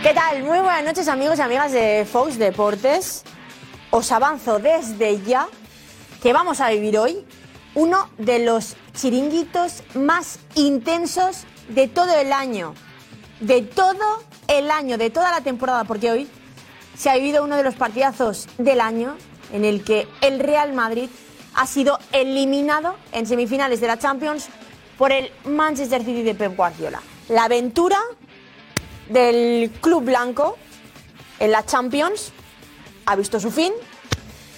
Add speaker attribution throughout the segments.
Speaker 1: ¿Qué tal? Muy buenas noches amigos y amigas de Fox Deportes. Os avanzo desde ya que vamos a vivir hoy uno de los chiringuitos más intensos de todo el año. De todo el año, de toda la temporada, porque hoy se ha vivido uno de los partidazos del año en el que el Real Madrid ha sido eliminado en semifinales de la Champions por el Manchester City de Pep Guardiola. La aventura del club blanco en la Champions ha visto su fin.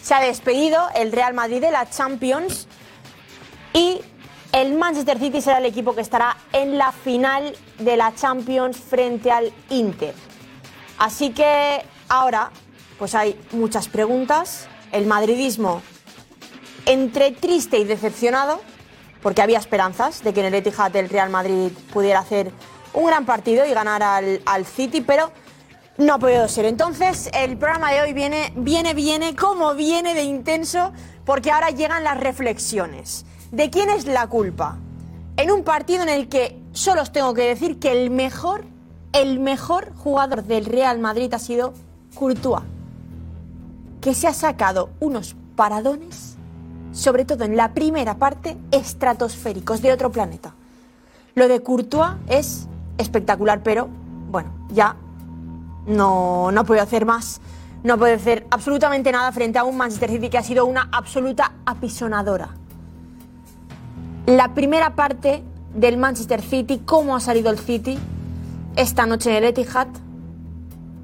Speaker 1: Se ha despedido el Real Madrid de la Champions y el Manchester City será el equipo que estará en la final de la Champions frente al Inter. Así que ahora pues hay muchas preguntas. El madridismo entre triste y decepcionado, porque había esperanzas de que en el Etihad el Real Madrid pudiera hacer un gran partido y ganar al, al City, pero no ha podido ser. Entonces, el programa de hoy viene, viene, viene, como viene de intenso, porque ahora llegan las reflexiones. ¿De quién es la culpa? En un partido en el que solo os tengo que decir que el mejor, el mejor jugador del Real Madrid ha sido Courtois, que se ha sacado unos paradones, sobre todo en la primera parte, estratosféricos de otro planeta. Lo de Courtois es espectacular, pero bueno, ya no, no puede hacer más. No puede hacer absolutamente nada frente a un Manchester City que ha sido una absoluta apisonadora. La primera parte del Manchester City, cómo ha salido el City esta noche en el Etihad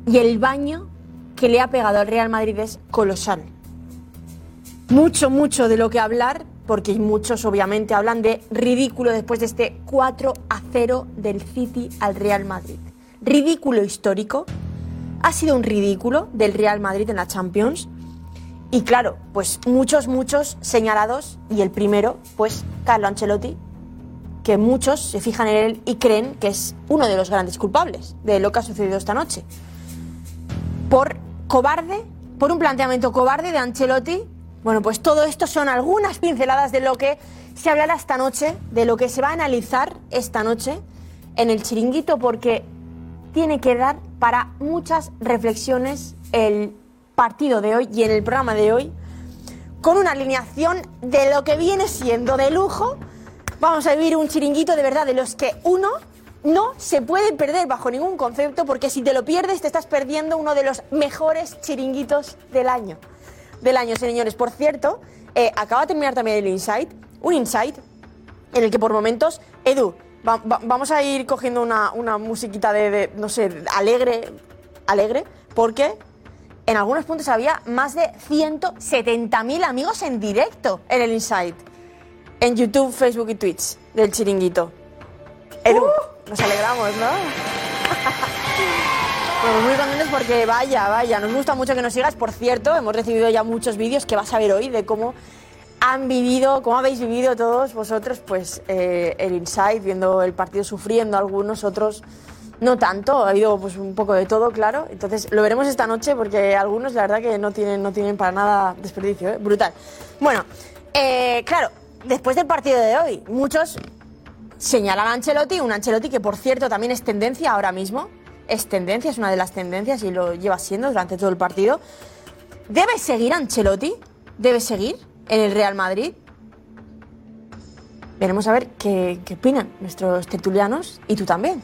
Speaker 1: y el baño que le ha pegado al Real Madrid es colosal. Mucho, mucho de lo que hablar, porque muchos obviamente hablan de ridículo después de este 4 a 0 del City al Real Madrid. Ridículo histórico. Ha sido un ridículo del Real Madrid en la Champions. Y claro, pues muchos, muchos señalados. Y el primero, pues Carlo Ancelotti, que muchos se fijan en él y creen que es uno de los grandes culpables de lo que ha sucedido esta noche. Por cobarde, por un planteamiento cobarde de Ancelotti bueno, pues todo esto son algunas pinceladas de lo que se hablará esta noche, de lo que se va a analizar esta noche en el chiringuito, porque tiene que dar para muchas reflexiones el partido de hoy y en el programa de hoy, con una alineación de lo que viene siendo de lujo. Vamos a vivir un chiringuito de verdad de los que uno no se puede perder bajo ningún concepto, porque si te lo pierdes te estás perdiendo uno de los mejores chiringuitos del año del año, señores. Por cierto, eh, acaba de terminar también el Insight, un Insight en el que por momentos, Edu, vamos a ir cogiendo una, una musiquita de, no sé, alegre, alegre, porque en algunos puntos había más de 170.000 amigos en directo en el Insight, en YouTube, Facebook y Twitch del chiringuito. Edu, uh. nos alegramos, ¿no? Muy contentos porque vaya, vaya, nos gusta mucho que nos sigas. Por cierto, hemos recibido ya muchos vídeos que vas a ver hoy de cómo han vivido, cómo habéis vivido todos vosotros, pues eh, el Inside, viendo el partido sufriendo, algunos otros no tanto, ha habido pues un poco de todo, claro. Entonces lo veremos esta noche porque algunos la verdad que no tienen, no tienen para nada desperdicio, ¿eh? brutal. Bueno, eh, claro, después del partido de hoy, muchos señalan a Ancelotti, un Ancelotti que por cierto también es tendencia ahora mismo es tendencia, es una de las tendencias y lo lleva siendo durante todo el partido. ¿Debe seguir Ancelotti? ¿Debe seguir en el Real Madrid? Veremos a ver qué, opinan nuestros tertulianos y tú también.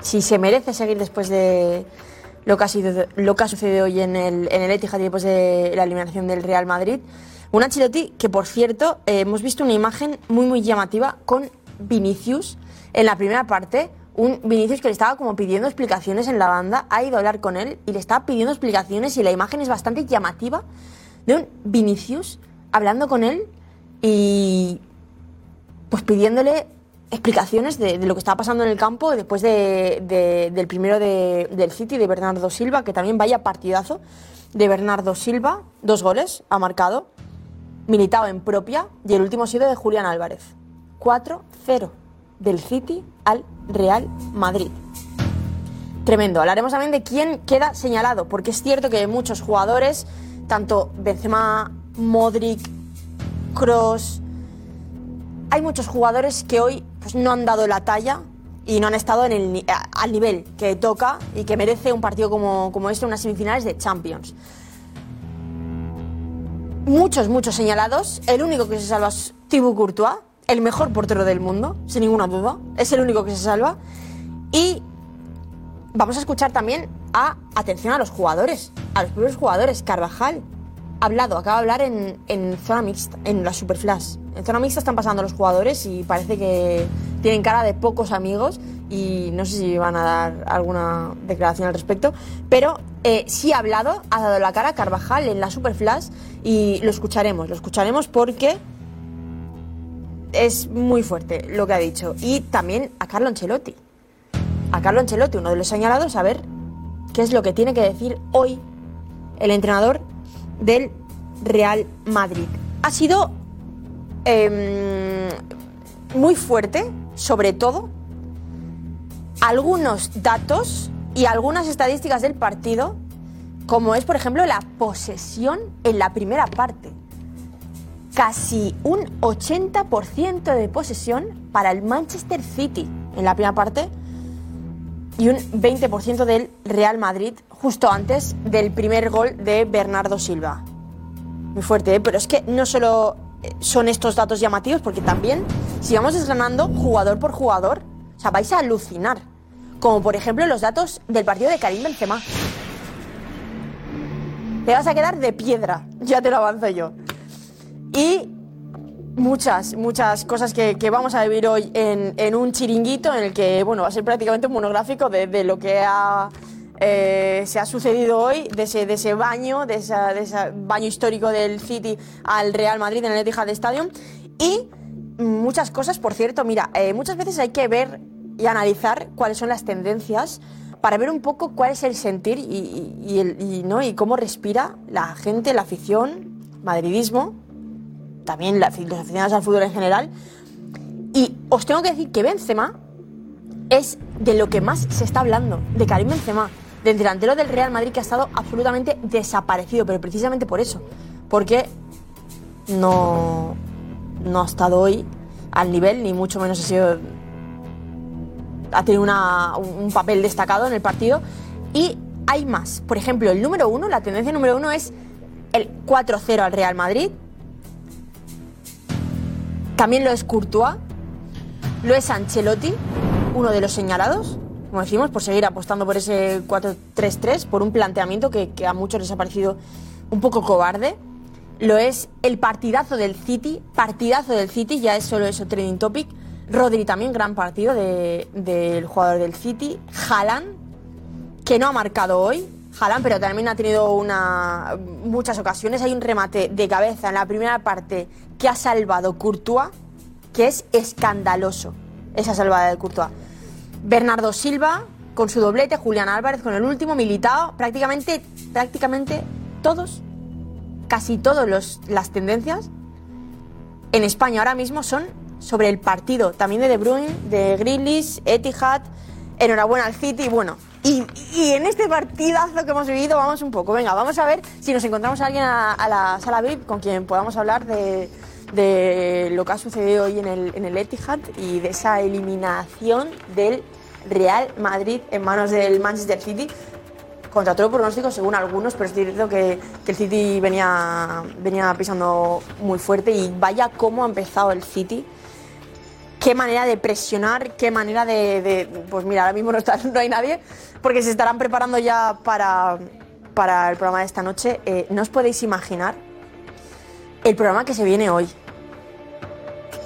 Speaker 1: Si se merece seguir después de lo que ha, sido, lo que ha sucedido hoy en el, en el Etihad y después de la eliminación del Real Madrid. Un Ancelotti que, por cierto, eh, hemos visto una imagen muy, muy llamativa con Vinicius en la primera parte un Vinicius que le estaba como pidiendo explicaciones en la banda, ha ido a hablar con él y le estaba pidiendo explicaciones y la imagen es bastante llamativa de un Vinicius hablando con él y pues pidiéndole explicaciones de, lo que estaba pasando en el campo después del primero del City de Bernardo Silva, que también vaya partidazo de Bernardo Silva, dos goles ha marcado, militado en propia y el último ha sido de Julián Álvarez, 4-0 del City al Real Madrid. Tremendo. Hablaremos también de quién queda señalado, porque es cierto que muchos jugadores, tanto Benzema, Modric, Cross, hay muchos jugadores que hoy pues, no han dado la talla y no han estado en el, al nivel que toca y que merece un partido como, como este, unas semifinales de Champions. Muchos, muchos señalados. El único que se salva es Thibaut Courtois, el mejor portero del mundo, sin ninguna duda. Es el único que se salva. Y vamos a escuchar también a, atención a los jugadores, a los primeros jugadores. Carvajal ha hablado, acaba de hablar en, zona mixta, en la Superflash. En zona mixta están pasando los jugadores y parece que tienen cara de pocos amigos y no sé si van a dar alguna declaración al respecto, pero eh, sí ha hablado, ha dado la cara Carvajal en la Superflash y lo escucharemos, lo escucharemos porque es muy fuerte lo que ha dicho. Y también a Carlo Ancelotti. A Carlo Ancelotti, uno de los señalados, a ver qué es lo que tiene que decir hoy el entrenador del Real Madrid. Ha sido Em, muy fuerte, sobre todo, algunos datos y algunas estadísticas del partido, como es, por ejemplo, la posesión en la primera parte. Casi un 80% de posesión para el Manchester City en la primera parte y un 20% del Real Madrid justo antes del primer gol de Bernardo Silva. Muy fuerte, ¿eh? pero es que no solo son estos datos llamativos porque también, si vamos desgranando jugador por jugador, o vais a alucinar. Como por ejemplo los datos del partido de Karim Benzema. Te vas a quedar de piedra, ya te lo avanzo yo. Y muchas, muchas cosas que, vamos a vivir hoy en, un chiringuito en el que, bueno, va a ser prácticamente un monográfico de lo que ha eh, se ha sucedido hoy de ese, baño, de, ese baño histórico del City al Real Madrid en el Etihad Stadium. Y muchas cosas, por cierto, mira, eh, muchas veces hay que ver y analizar cuáles son las tendencias para ver un poco cuál es el sentir y, ¿no? y cómo respira la gente, la afición, madridismo, también los aficionados al fútbol en general. Y os tengo que decir que Benzema es de lo que más se está hablando, de Karim Benzema del delantero del Real Madrid que ha estado absolutamente desaparecido, pero precisamente por eso, porque no, no ha estado hoy al nivel, ni mucho menos ha sido ha tenido un papel destacado en el partido. Y hay más. Por ejemplo, el número uno, la tendencia número uno es el 4-0 al Real Madrid. También lo es Courtois. Lo es Ancelotti, uno de los señalados como decimos, por seguir apostando por ese 4-3-3, por un planteamiento que, a muchos les ha parecido un poco cobarde. Lo es el partidazo del City, partidazo del City, ya es solo eso trending topic. Rodri también, gran partido del jugador del City. Haaland, que no ha marcado hoy, Haaland, pero también ha tenido una, muchas ocasiones. Hay un remate de cabeza en la primera parte que ha salvado Courtois, que es escandaloso, esa salvada de Courtois. Bernardo Silva con su doblete, Julián Álvarez con el último, militado, prácticamente, prácticamente todos, casi todas las tendencias en España ahora mismo son sobre el partido, también de De Bruyne, de Grealish, Etihad, enhorabuena al City, bueno, y, en este partidazo que hemos vivido vamos un poco, venga, vamos a ver si nos encontramos a alguien a, la sala VIP con quien podamos hablar de, lo que ha sucedido hoy en el, Etihad y de esa eliminación del Real Madrid en manos del Manchester City. Contra todo pronóstico, según algunos, pero es cierto que, el City venía, venía pisando muy fuerte y vaya cómo ha empezado el City. Qué manera de presionar, qué manera de. pues mira, ahora mismo no, está, no hay nadie, porque se estarán preparando ya para, para el programa de esta noche. Eh, no os podéis imaginar el programa que se viene hoy.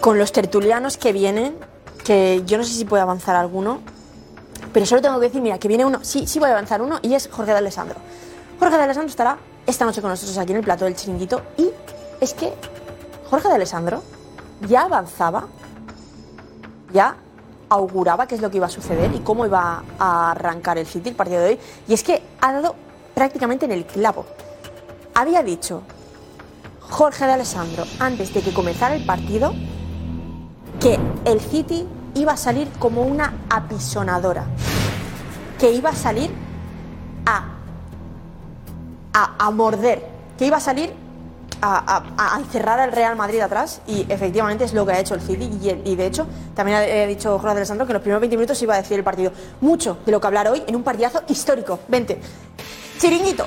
Speaker 1: Con los tertulianos que vienen, que yo no sé si puede avanzar alguno, pero solo tengo que decir, mira, que viene uno, sí, sí a avanzar uno, y es Jorge de Alessandro. Jorge de Alessandro estará esta noche con nosotros aquí en el plato del chiringuito, y es que Jorge de Alessandro ya avanzaba, ya auguraba qué es lo que iba a suceder y cómo iba a arrancar el City el partido de hoy, y es que ha dado prácticamente en el clavo. Había dicho Jorge de Alessandro, antes de que comenzara el partido, que el City iba a salir como una apisonadora, que iba a salir a, a, morder, que iba a salir a, a- a encerrar al Real Madrid atrás y efectivamente es lo que ha hecho el City y, de hecho también ha dicho Jorge Alessandro que en los primeros 20 minutos iba a decir el partido. Mucho de lo que hablar hoy en un partidazo histórico. Vente. Chiringuito.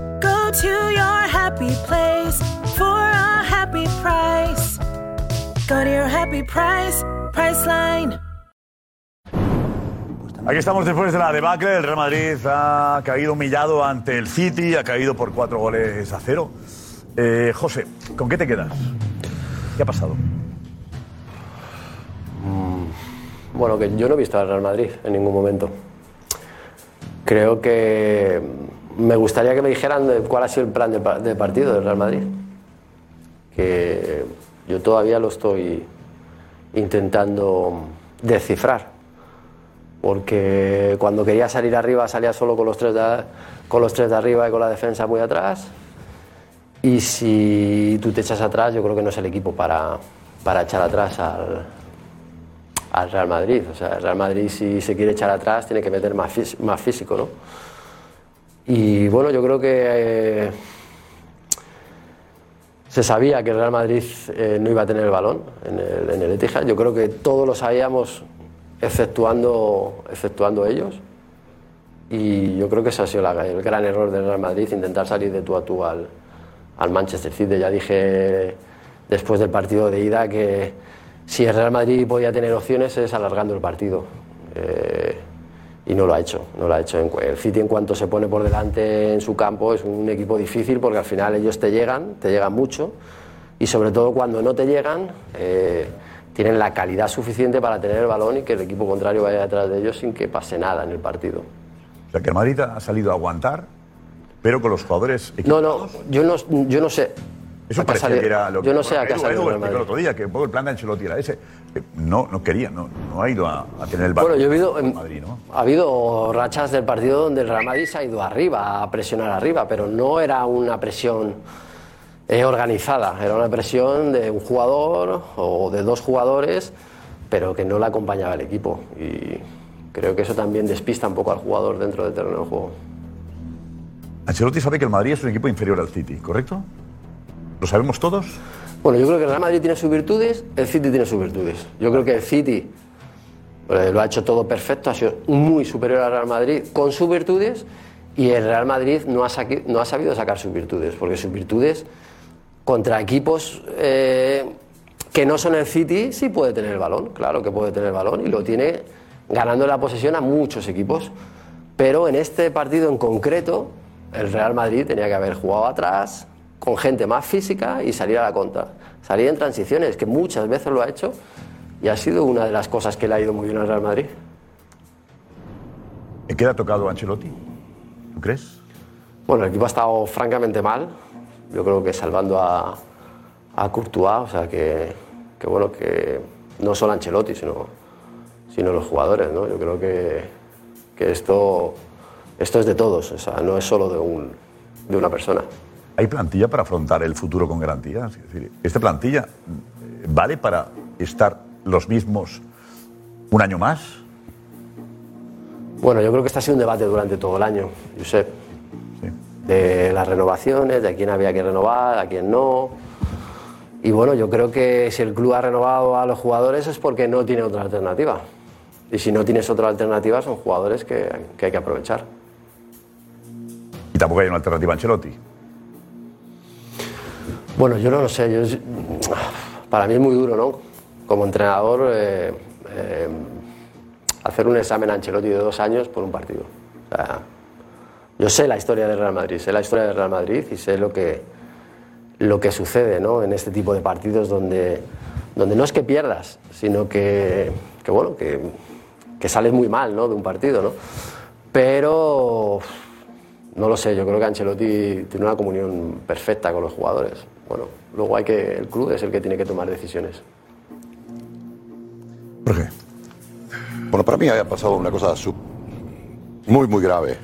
Speaker 2: Go to your happy place for a happy price. Go to your happy price, Priceline.
Speaker 3: Aquí estamos después de la debacle. El Real Madrid ha caído humillado ante el City, ha caído por cuatro goles a cero. Eh, José, ¿con qué te quedas? ¿Qué ha pasado?
Speaker 4: Bueno, que yo no he visto al Real Madrid en ningún momento. Creo que me gustaría que me dijeran cuál ha sido el plan de, pa- de partido del Real Madrid. Que yo todavía lo estoy intentando descifrar. porque cuando quería salir arriba salía solo con los tres de, con los tres de arriba y con la defensa muy atrás. Y si tú te echas atrás, yo creo que no es el equipo para, para echar atrás al, al Real Madrid. O sea, el Real Madrid si se quiere echar atrás tiene que meter más, más físico, ¿no? Y bueno, yo creo que eh, se sabía que el Real Madrid eh, no iba a tener el balón en el, en el Etihad. Yo creo que todos lo sabíamos, exceptuando, exceptuando ellos. Y yo creo que ese ha sido la- el gran error del Real Madrid, intentar salir de tú a tú al, Manchester City. Ya dije después del partido de ida que si el Real Madrid podía tener opciones es alargando el partido. Eh, y no lo ha hecho, no lo ha hecho. El City en cuanto se pone por delante en su campo es un equipo difícil porque al final ellos te llegan, te llegan mucho y sobre todo cuando no te llegan eh, tienen la calidad suficiente para tener el balón y que el equipo contrario vaya detrás de ellos sin que pase nada en el partido.
Speaker 3: O sea, que el Madrid ha salido a aguantar, pero con los jugadores
Speaker 4: No, no, yo no, yo no sé.
Speaker 3: Eso parecía
Speaker 4: salido-
Speaker 3: que era lo que...
Speaker 4: Yo no sé a qué
Speaker 3: Edu- Edu
Speaker 4: el
Speaker 3: otro día que un poco el plan de Ancelotti era ese. Eh, No, no quería, no, no ha ido a, a tener el balón.
Speaker 4: Bueno, yo he
Speaker 3: con
Speaker 4: em,
Speaker 3: Madrid, ¿no?
Speaker 4: ha habido rachas del partido donde el Real Madrid se ha ido arriba, a presionar arriba, pero no era una presión eh, organizada, era una presión de un jugador o de dos jugadores, pero que no la acompañaba el equipo. Y creo que eso también despista un poco al jugador dentro del terreno de juego.
Speaker 3: Ancelotti sabe que el Madrid es un equipo inferior al City, ¿correcto? ¿Lo sabemos todos?
Speaker 4: Bueno, yo creo que el Real Madrid tiene sus virtudes, el City tiene sus virtudes. Yo creo que el City eh, lo ha hecho todo perfecto, ha sido muy superior al Real Madrid con sus virtudes y el Real Madrid no ha, no ha sabido sacar sus virtudes, porque sus virtudes contra equipos eh, que no son el City sí puede tener el balón, claro que puede tener el balón y lo tiene ganando la posesión a muchos equipos. Pero en este partido en concreto, el Real Madrid tenía que haber jugado atrás, con gente más física y salir a la contra. Salir en transiciones, que muchas veces lo ha hecho y ha sido una de las cosas que le ha ido muy bien al Real Madrid.
Speaker 3: ¿En qué le ha tocado a Ancelotti? ¿Tú crees?
Speaker 4: Bueno, el equipo ha estado francamente mal. Yo creo que salvando a, a Courtois, o sea que, que bueno, que no solo Ancelotti, sino, sino los jugadores, ¿no? Yo creo que, que esto, esto es de todos, o sea, no es solo de, un, de una persona.
Speaker 3: ¿Hay plantilla para afrontar el futuro con garantía? Es decir, ¿esta plantilla eh, vale para estar los mismos un año más?
Speaker 4: Bueno, yo creo que este ha sido un debate durante todo el año, Josep. De las renovaciones, de a quién había que renovar, a quién no. Y bueno, yo creo que si el club ha renovado a los jugadores es porque no tiene otra alternativa. Y si no tienes otra alternativa, son jugadores que, que hay que aprovechar.
Speaker 3: Y tampoco hay una alternativa a Ancelotti.
Speaker 4: Bueno, yo no lo sé. yo- para mí es muy duro, ¿no? Como entrenador, eh, eh, hacer un examen a Ancelotti de dos años por un partido. O sea, yo sé la historia del Real Madrid, sé la historia del Real Madrid y sé lo que, lo que sucede ¿no? en este tipo de partidos donde, donde no es que pierdas, sino que, que, bueno, que, que sales muy mal ¿no? de un partido. ¿no? Pero no lo sé, yo creo que Ancelotti tiene una comunión perfecta con los jugadores. Bueno, luego hay que, el club es el que tiene que tomar decisiones.
Speaker 5: Bueno, para mí había pasado una cosa sub- muy, muy grave.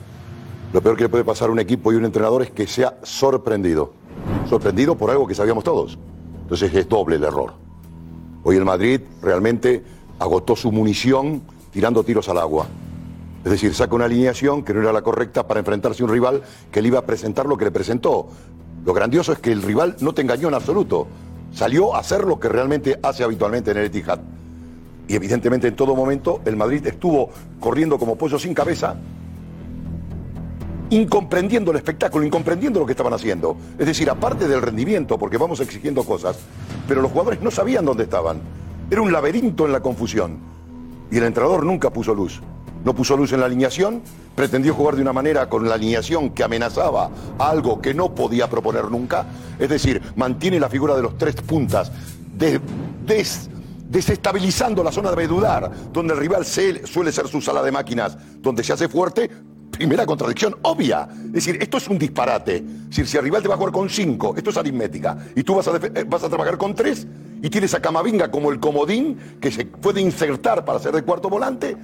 Speaker 5: Lo peor que le puede pasar a un equipo y un entrenador es que sea sorprendido. Sorprendido por algo que sabíamos todos. Entonces es doble el error. Hoy el Madrid realmente agotó su munición tirando tiros al agua. Es decir, saca una alineación que no era la correcta para enfrentarse a un rival que le iba a presentar lo que le presentó. Lo grandioso es que el rival no te engañó en absoluto. Salió a hacer lo que realmente hace habitualmente en el Etihad. Y evidentemente en todo momento el Madrid estuvo corriendo como pollo sin cabeza, incomprendiendo el espectáculo, incomprendiendo lo que estaban haciendo. Es decir, aparte del rendimiento, porque vamos exigiendo cosas, pero los jugadores no sabían dónde estaban. Era un laberinto en la confusión. Y el entrenador nunca puso luz. No puso luz en la alineación, pretendió jugar de una manera con la alineación que amenazaba algo que no podía proponer nunca. Es decir, mantiene la figura de los tres puntas, de- des- desestabilizando la zona de dudar, donde el rival se- suele ser su sala de máquinas, donde se hace fuerte. Primera contradicción obvia. Es decir, esto es un disparate. Es decir, si el rival te va a jugar con cinco, esto es aritmética, y tú vas a, vas a trabajar con tres, y tienes a Camavinga como el comodín que se puede insertar para ser de cuarto volante,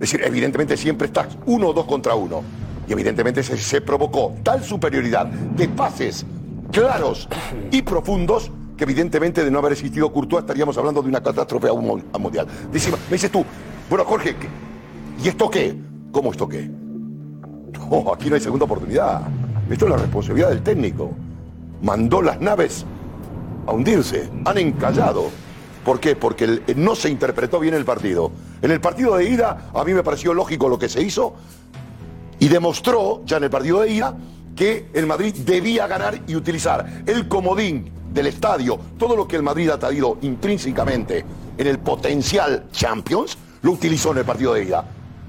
Speaker 5: Es decir, evidentemente siempre estás uno o dos contra uno. Y evidentemente se, provocó tal superioridad de pases claros y profundos que evidentemente de no haber existido Courtois estaríamos hablando de una catástrofe a un mundial. Dice- me dices tú, bueno Jorge, ¿qué- ¿y esto qué? ¿Cómo esto qué? No, aquí no hay segunda oportunidad. Esto es la responsabilidad del técnico. Mandó las naves a hundirse, han encallado. ¿Por qué? Porque el- no se interpretó bien el partido. En el partido de ida, a mí me pareció lógico lo que se hizo y demostró ya en el partido de ida que el Madrid debía ganar y utilizar el comodín del estadio, todo lo que el Madrid ha traído intrínsecamente en el potencial Champions, lo utilizó en el partido de ida.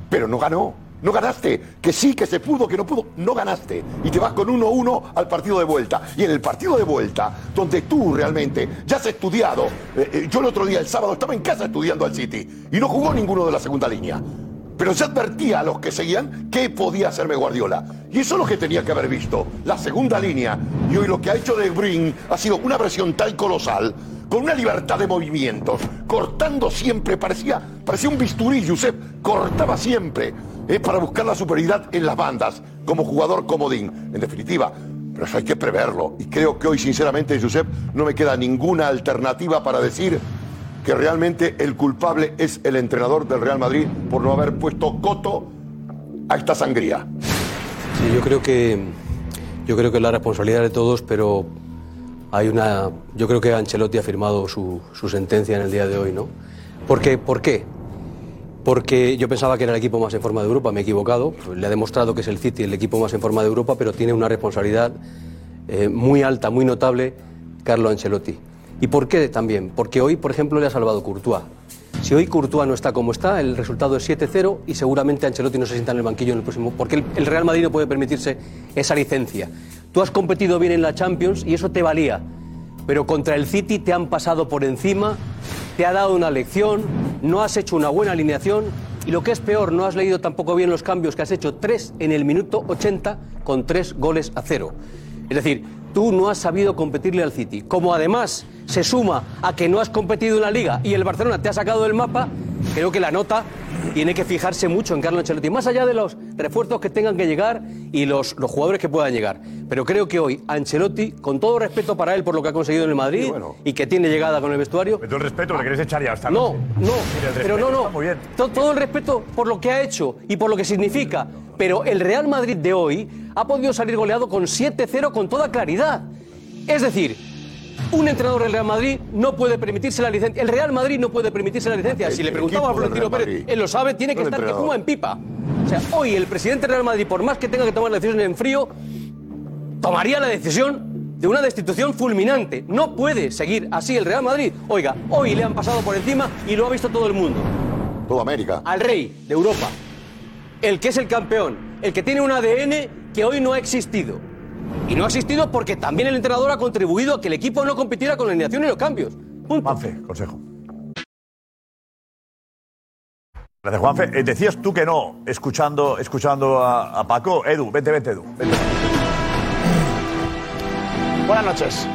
Speaker 5: Pero no ganó, no ganaste. Que sí, que se pudo, que no pudo, no ganaste. Y te vas con 1-1 al partido de vuelta. Y en el partido de vuelta, donde tú realmente ya has estudiado, eh, eh, yo el otro día, el sábado, estaba en casa estudiando al City y no jugó ninguno de la segunda línea. Pero se advertía a los que seguían qué podía hacerme Guardiola. Y eso es lo que tenía que haber visto. La segunda línea. Y hoy lo que ha hecho De Bruyne ha sido una presión tan colosal, con una libertad de movimientos, cortando siempre, parecía, parecía un bisturí, Josep, cortaba siempre, eh, para buscar la superioridad en las bandas, como jugador comodín. En definitiva, pero eso hay que preverlo. Y creo que hoy, sinceramente, Josep, no me queda ninguna alternativa para decir que realmente el culpable es el entrenador del Real Madrid por no haber puesto coto a esta sangría.
Speaker 6: Yo creo que yo creo que es la responsabilidad de todos, pero hay una. Yo creo que Ancelotti ha firmado su, su sentencia en el día de hoy, ¿no? Porque, ¿Por qué? Porque yo pensaba que era el equipo más en forma de Europa, me he equivocado. Le ha demostrado que es el City el equipo más en forma de Europa, pero tiene una responsabilidad eh, muy alta, muy notable, Carlo Ancelotti. ¿Y por qué también? Porque hoy, por ejemplo, le ha salvado Courtois. Si hoy Courtois no está como está, el resultado es 7-0 y seguramente Ancelotti no se sienta en el banquillo en el próximo. Porque el, el Real Madrid no puede permitirse esa licencia. Tú has competido bien en la Champions y eso te valía. Pero contra el City te han pasado por encima, te ha dado una lección, no has hecho una buena alineación y lo que es peor, no has leído tampoco bien los cambios que has hecho tres en el minuto 80 con tres goles a cero. Es decir, tú no has sabido competirle al City. Como además se suma a que no has competido en la liga y el Barcelona te ha sacado del mapa, creo que la nota tiene que fijarse mucho en Carlo Ancelotti, más allá de los refuerzos que tengan que llegar y los, los jugadores que puedan llegar. Pero creo que hoy Ancelotti, con todo respeto para él por lo que ha conseguido en el Madrid y que tiene llegada con el vestuario,
Speaker 3: Todo el respeto, le querés echar ya hasta
Speaker 6: no, no, pero no, no.
Speaker 3: Muy bien.
Speaker 6: To- Todo el respeto por lo que ha hecho y por lo que significa. Pero el Real Madrid de hoy ha podido salir goleado con 7-0 con toda claridad. Es decir, un entrenador del Real Madrid no puede permitirse la licencia. El Real Madrid no puede permitirse la licencia. Si le preguntaba a Florentino Pérez, él lo sabe, tiene que estar que fuma en pipa. O sea, hoy el presidente del Real Madrid, por más que tenga que tomar la decisión en frío, tomaría la decisión de una destitución fulminante. No puede seguir así el Real Madrid. Oiga, hoy le han pasado por encima y lo ha visto todo el mundo.
Speaker 5: Toda América.
Speaker 6: Al rey de Europa, el que es el campeón, el que tiene un ADN que hoy no ha existido. Y no ha existido porque también el entrenador ha contribuido a que el equipo no compitiera con la alineación y los cambios. Punto.
Speaker 3: Juanfe, consejo. Gracias, Juanfe. Eh, decías tú que no, escuchando, escuchando a, a Paco. Edu, vente, vente, Edu. Vente.
Speaker 7: Buenas noches.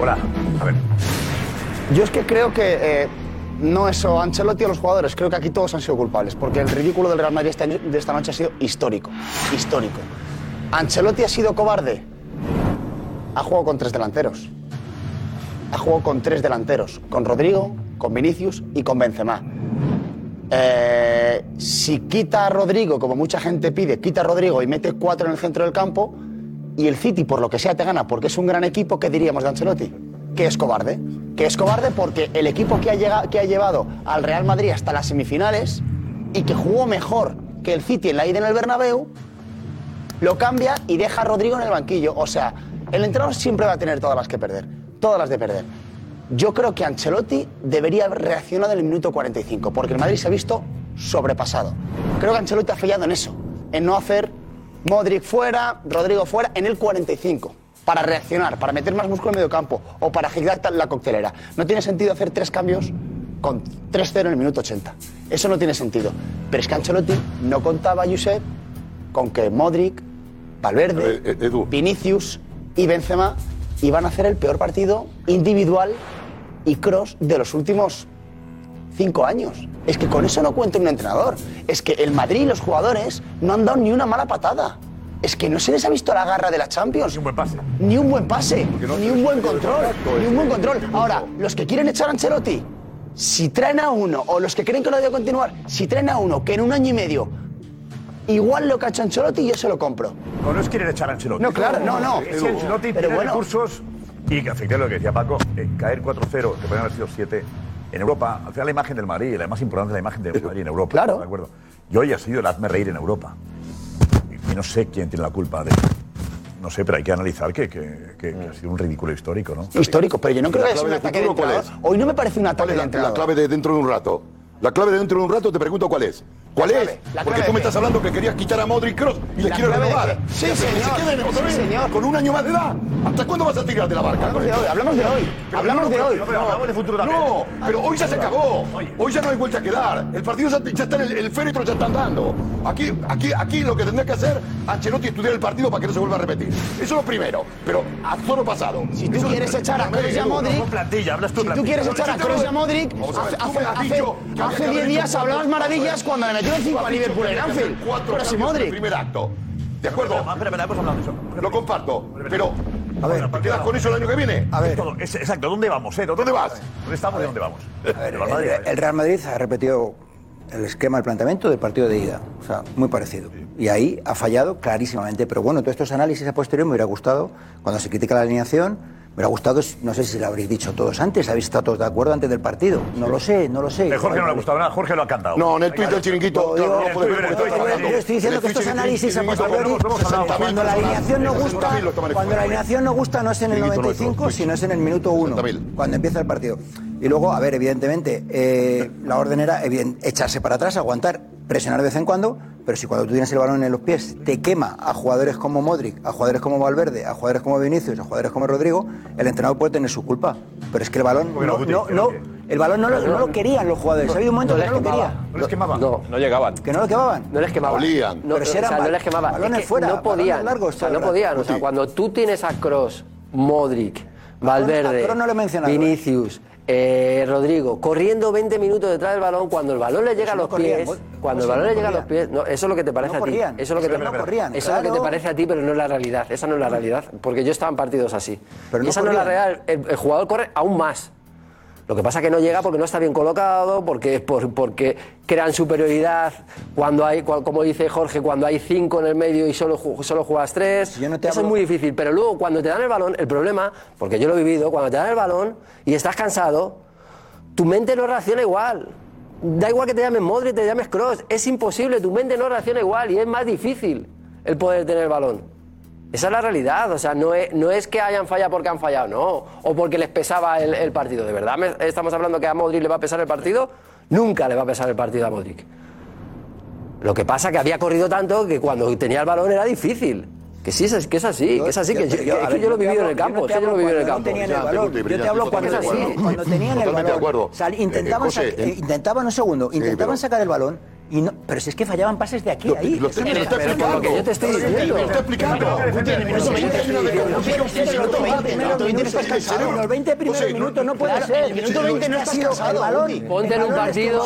Speaker 3: Hola. A ver.
Speaker 7: Yo es que creo que eh, no eso Ancelotti o los jugadores, creo que aquí todos han sido culpables, porque el ridículo del Real Madrid este año- de esta noche ha sido histórico, histórico. Ancelotti ha sido cobarde. Ha jugado con tres delanteros. Ha jugado con tres delanteros, con Rodrigo, con Vinicius y con Benzema. Eh, si quita a Rodrigo, como mucha gente pide, quita a Rodrigo y mete cuatro en el centro del campo, y el City, por lo que sea, te gana porque es un gran equipo, ¿qué diríamos de Ancelotti? Que es cobarde. Que es cobarde porque el equipo que ha, llega- que ha llevado al Real Madrid hasta las semifinales y que jugó mejor que el City en la ida en el Bernabéu, lo cambia y deja a Rodrigo en el banquillo. O sea, el entrenador siempre va a tener todas las que perder, todas las de perder. Yo creo que Ancelotti debería haber reaccionado en el minuto 45, porque el Madrid se ha visto sobrepasado. Creo que Ancelotti ha fallado en eso, en no hacer Modric fuera, Rodrigo fuera, en el 45, para reaccionar, para meter más músculo en medio campo o para girar la coctelera. No tiene sentido hacer tres cambios con 3-0 en el minuto 80. Eso no tiene sentido. Pero es que Ancelotti no contaba, Josep, con que Modric, Valverde,
Speaker 5: Eh,
Speaker 7: Vinicius y Benzema iban a hacer el peor partido individual y cross de los últimos cinco años. Es que con eso no cuenta un entrenador. Es que el Madrid y los jugadores no han dado ni una mala patada. Es que no se les ha visto la garra de la Champions. Ni un
Speaker 3: buen pase.
Speaker 7: Ni un buen pase.
Speaker 5: no
Speaker 7: ni un buen control. Ni un buen control. Ahora, los que quieren echar a Ancelotti, si traen a uno, o los que creen que no debe continuar, si traen a uno que en un año y medio igual lo que ha hecho Ancelotti, yo se lo compro.
Speaker 3: No, no es quieren echar a Ancelotti.
Speaker 7: No, claro, no, no.
Speaker 3: Es que Ancelotti
Speaker 7: Pero
Speaker 3: tiene
Speaker 7: bueno.
Speaker 3: recursos y que efectivamente lo que decía Paco, eh, caer 4-0, que podrían haber sido 7, en Europa, al final la imagen del Madrid, la más importante es la imagen del Madrid en Europa.
Speaker 7: Claro.
Speaker 3: ¿De acuerdo? Y hoy ha sido el hazme reír en Europa. Y no sé quién tiene la culpa de No sé, pero hay que analizar que, que- que- que ha sido un ridículo histórico, ¿no?
Speaker 7: Histórico, pero yo no creo
Speaker 5: ¿La
Speaker 7: que sea un ataque de entrenador. Hoy no me parece un
Speaker 5: ¿Cuál
Speaker 7: ataque de
Speaker 5: la, la
Speaker 7: entrenador.
Speaker 5: clave de dentro de un rato? La clave de dentro de un rato te pregunto cuál es. ¿Cuál
Speaker 7: La
Speaker 5: es? Porque tú me estás hablando que querías quitar a Modric Cross y les
Speaker 7: clave de
Speaker 5: renovar.
Speaker 7: Sí,
Speaker 5: Que se- queden
Speaker 7: Sí,
Speaker 5: vez
Speaker 7: señor.
Speaker 5: Con un año más de edad. ¿Hasta cuándo vas a tirar de la barca?
Speaker 7: Hablamos de hoy, hablamos de hoy. Hablamos de hoy.
Speaker 3: pero hablamos de futuro también.
Speaker 5: No, pero hoy ya se acabó. Hoy ya no hay vuelta que dar. El partido ya, ya está en el, el féretro, ya están dando. Aquí, aquí, aquí lo que tendría que hacer Ancelotti es estudiar el partido para que no se vuelva a repetir. Eso es lo primero. Pero a solo pasado.
Speaker 7: Si tú quieres echar a Kroos y a Modric,
Speaker 3: Con plantilla, hablas tú
Speaker 7: si tú quieres echar a Kroos y a Modric,
Speaker 5: a
Speaker 7: hace,
Speaker 5: tú me has
Speaker 7: hace-
Speaker 5: dicho que había
Speaker 7: hace
Speaker 5: que haber
Speaker 7: 10
Speaker 5: hecho
Speaker 7: días hablabas maravillas cuando le metieron 5 a Liverpool en Anfield. Pero si
Speaker 5: el
Speaker 7: Modric.
Speaker 5: primer acto. ¿De acuerdo? Lo comparto. Pero,
Speaker 3: A ver,
Speaker 5: ¿te quedas con eso el año que viene?
Speaker 8: A ver,
Speaker 3: Todo, es- exacto, ¿dónde vamos? Eh?
Speaker 5: ¿Dónde vas?
Speaker 3: ¿Dónde estamos y dónde vamos?
Speaker 8: a ver,
Speaker 3: El Madrid,
Speaker 8: el, el Real Madrid ha repetido el esquema, el planteamiento del partido de ida. O sea, muy parecido. Y ahí ha fallado clarísimamente. Pero bueno, todos estos análisis a posteriori me hubiera gustado, cuando se critica la alineación, me hubiera gustado, no sé si lo habréis dicho todos antes, habéis estado todos de acuerdo antes del partido. No lo sé, no lo sé.
Speaker 3: Eh, Jorge no le ha gustado nada, Jorge lo ha cantado.
Speaker 5: No, en el tweet del chiringuito.
Speaker 8: Yo-
Speaker 5: claro, no
Speaker 8: yo-
Speaker 5: ver
Speaker 8: estoy diciendo
Speaker 5: En
Speaker 8: que estos análisis a posteriori, cuando la alineación no
Speaker 5: 60.000
Speaker 8: gusta, cuando la alineación no gusta no es en el
Speaker 5: Chiringuito
Speaker 8: 95,
Speaker 5: nuestro,
Speaker 8: sino es en el minuto 1,
Speaker 5: 60.000.
Speaker 8: cuando empieza el partido. Y luego, a ver, evidentemente, eh, la orden era echarse para atrás, aguantar, presionar de vez en cuando, pero si cuando tú tienes el balón en los pies te quema a jugadores como Modric, a jugadores como Valverde, a jugadores como Vinicius, a jugadores como Rodrigo, el entrenador puede tener su culpa. Pero es que el balón no, el balón no lo, no lo querían los jugadores. Ha habido un momento que no lo querían.
Speaker 3: ¿No les quemaba?
Speaker 4: No,
Speaker 9: No llegaban.
Speaker 8: Que no lo quemaban.
Speaker 4: no les quemaba.
Speaker 5: Olían.
Speaker 4: No,
Speaker 8: Pero si
Speaker 4: o
Speaker 8: eran
Speaker 4: sea, no les quemaba.
Speaker 8: balones
Speaker 4: Es que
Speaker 8: fuera,
Speaker 4: no podían.
Speaker 8: largos
Speaker 4: o sea, no podían. O sea, cuando tú tienes a Cross, Modric, Valverde,
Speaker 8: a Kroos no ¿eh?
Speaker 4: Vinicius, eh, Rodrigo, corriendo 20 minutos detrás del balón, cuando el balón le llega a
Speaker 8: no
Speaker 4: los
Speaker 8: corrían,
Speaker 4: pies, cuando el balón le
Speaker 8: no
Speaker 4: llega a los pies, no, eso es lo que te parece
Speaker 8: No
Speaker 4: a ti.
Speaker 8: corrían.
Speaker 4: Eso es lo que te,
Speaker 8: corrían,
Speaker 4: eso es lo que te parece a ti, pero no es la realidad. Esa no es la realidad, porque yo estaba en partidos así.
Speaker 8: Pero
Speaker 4: y
Speaker 8: no
Speaker 4: esa no es la
Speaker 8: corrían.
Speaker 4: real. El, el jugador corre aún más. Lo que pasa es que no llega porque no está bien colocado, porque, por- porque crean superioridad cuando hay, como dice Jorge, cuando hay cinco en el medio y solo, solo juegas tres.
Speaker 8: Yo no te
Speaker 4: Eso
Speaker 8: hablo-
Speaker 4: es muy difícil. Pero luego, cuando te dan el balón, el problema, porque yo lo he vivido, cuando te dan el balón y estás cansado, tu mente no reacciona igual. Da igual que te llames Modric, te llames Cross, es imposible, tu mente no reacciona igual y es más difícil el poder tener el balón. Esa es la realidad, o sea, no es, no es que hayan fallado porque han fallado, no, o porque les pesaba el, el partido. ¿De verdad me- estamos hablando que a Modric le va a pesar el partido? Nunca le va a pesar el partido a Modric. Lo que pasa es que había corrido tanto que cuando tenía el balón era difícil. Que sí, es, que es así, que es así, que yo, es que
Speaker 8: ver,
Speaker 4: yo lo he vivido en el campo, es que yo lo he
Speaker 8: hablo
Speaker 4: vivido en el
Speaker 8: cuando
Speaker 4: campo.
Speaker 8: Yo te hablo cuando, cuando tenían el balón. intentaban,
Speaker 5: eh, José,
Speaker 8: sa- eh,
Speaker 5: eh,
Speaker 8: intentaban un segundo, intentaban
Speaker 5: pero-
Speaker 8: sacar el balón. Y no, pero si es que fallaban pases de aquí a
Speaker 5: Lo,
Speaker 8: ahí.
Speaker 5: lo
Speaker 8: que-
Speaker 5: lo está explicando.
Speaker 4: por lo que yo te estoy diciendo.
Speaker 5: Lo está explicando.
Speaker 7: Minuto 20 hay una
Speaker 8: pero los 20 primeros minutos estás cansado. Los 20 primeros
Speaker 5: José, no-
Speaker 8: puede ser.
Speaker 7: el minuto 20 no estás
Speaker 8: ha sido
Speaker 7: cansado,
Speaker 8: el balón.
Speaker 4: Ponte en un partido,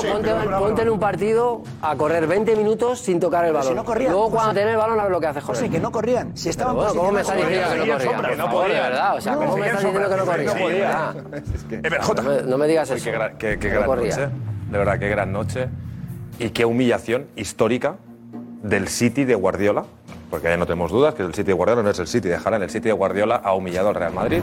Speaker 4: ponte, en un partido a correr 20 minutos sin tocar el
Speaker 8: si
Speaker 4: balón.
Speaker 8: no corrían,
Speaker 4: Luego cuando tenés el balón a ver lo que hace
Speaker 8: José,
Speaker 4: José.
Speaker 8: que no corrían. Si estaban
Speaker 4: Bueno, ¿cómo me estás diciendo que no corrían?
Speaker 3: no
Speaker 4: de
Speaker 3: podían.
Speaker 4: verdad, o sea,
Speaker 3: No,
Speaker 4: ¿cómo me estás diciendo que no corrían?
Speaker 3: no.
Speaker 4: Ah,
Speaker 3: Eh, pero,
Speaker 4: No me, digas eso.
Speaker 9: qué, gran, noche. De verdad, qué gran noche. Y qué humillación histórica del City de Guardiola. Porque ahí no tenemos dudas que el City de Guardiola no es el City de Haaland. El City de Guardiola ha humillado al Real Madrid.